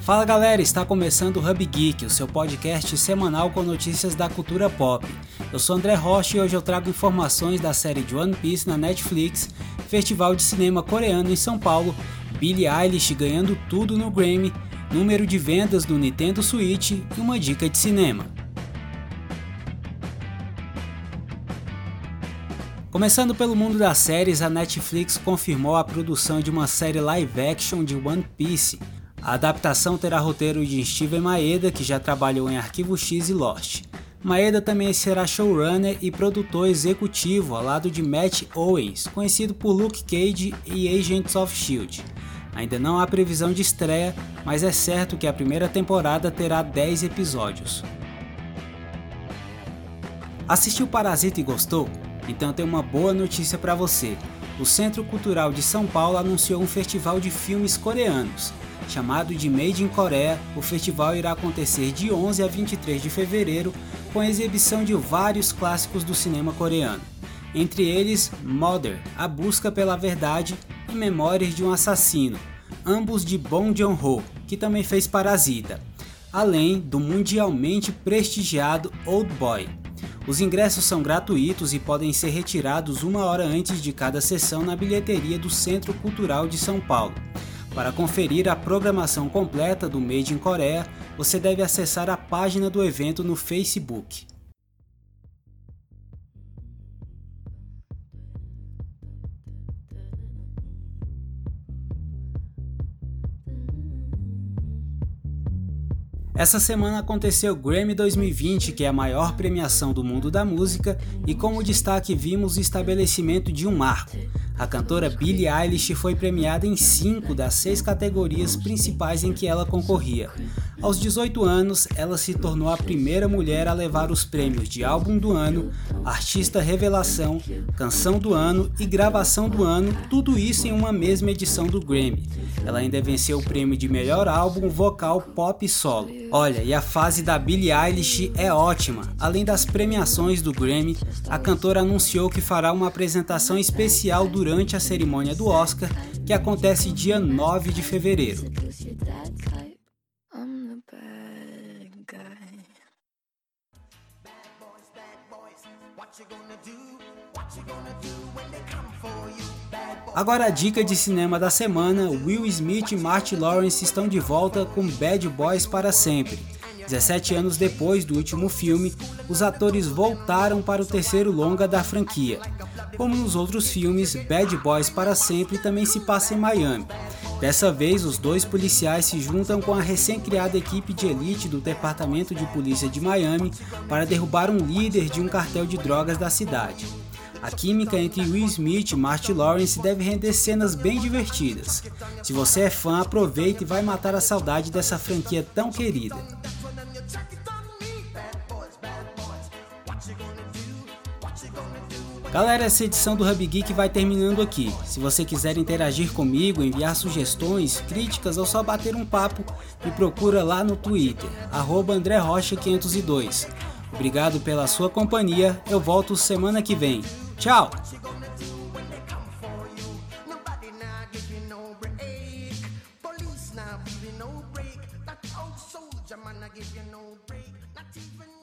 Fala galera, está começando o Hub Geek, o seu podcast semanal com notícias da cultura pop. Eu sou André Rocha e hoje eu trago informações da série de One Piece na Netflix, Festival de Cinema Coreano em São Paulo, Billie Eilish ganhando tudo no Grammy, número de vendas do Nintendo Switch e uma dica de cinema. Começando pelo mundo das séries, a Netflix confirmou a produção de uma série live action de One Piece. A adaptação terá roteiro de Steven Maeda, que já trabalhou em Arquivo X e Lost. Maeda também será showrunner e produtor executivo ao lado de Matt Owens, conhecido por Luke Cage e Agents of Shield. Ainda não há previsão de estreia, mas é certo que a primeira temporada terá 10 episódios. Assistiu Parasita e gostou? Então tem uma boa notícia para você. O Centro Cultural de São Paulo anunciou um festival de filmes coreanos. Chamado de Made in Coreia, o festival irá acontecer de 11 a 23 de fevereiro com a exibição de vários clássicos do cinema coreano. Entre eles, Mother, A Busca pela Verdade e Memórias de um Assassino, ambos de Bong Joon-ho, que também fez Parasita, além do mundialmente prestigiado Old Boy. Os ingressos são gratuitos e podem ser retirados uma hora antes de cada sessão na bilheteria do Centro Cultural de São Paulo. Para conferir a programação completa do Made in Coreia, você deve acessar a página do evento no Facebook. Essa semana aconteceu o Grammy 2020, que é a maior premiação do mundo da música, e como destaque vimos o estabelecimento de um marco. A cantora Billie Eilish foi premiada em cinco das seis categorias principais em que ela concorria. Aos 18 anos, ela se tornou a primeira mulher a levar os prêmios de Álbum do Ano, Artista Revelação, Canção do Ano e Gravação do Ano, tudo isso em uma mesma edição do Grammy. Ela ainda venceu o prêmio de melhor álbum vocal pop solo. Olha, e a fase da Billie Eilish é ótima. Além das premiações do Grammy, a cantora anunciou que fará uma apresentação especial durante a cerimônia do Oscar, que acontece dia 9 de fevereiro. Agora a dica de cinema da semana: Will Smith e Martin Lawrence estão de volta com Bad Boys para sempre. 17 anos depois do último filme, os atores voltaram para o terceiro longa da franquia. Como nos outros filmes, Bad Boys para sempre também se passa em Miami. Dessa vez, os dois policiais se juntam com a recém-criada equipe de elite do Departamento de Polícia de Miami para derrubar um líder de um cartel de drogas da cidade. A química entre Will Smith e Martin Lawrence deve render cenas bem divertidas. Se você é fã, aproveite e vai matar a saudade dessa franquia tão querida. Galera, essa edição do Hub Geek vai terminando aqui. Se você quiser interagir comigo, enviar sugestões, críticas ou só bater um papo, me procura lá no Twitter, AndréRocha502. Obrigado pela sua companhia, eu volto semana que vem. Tchau! give you no break, not even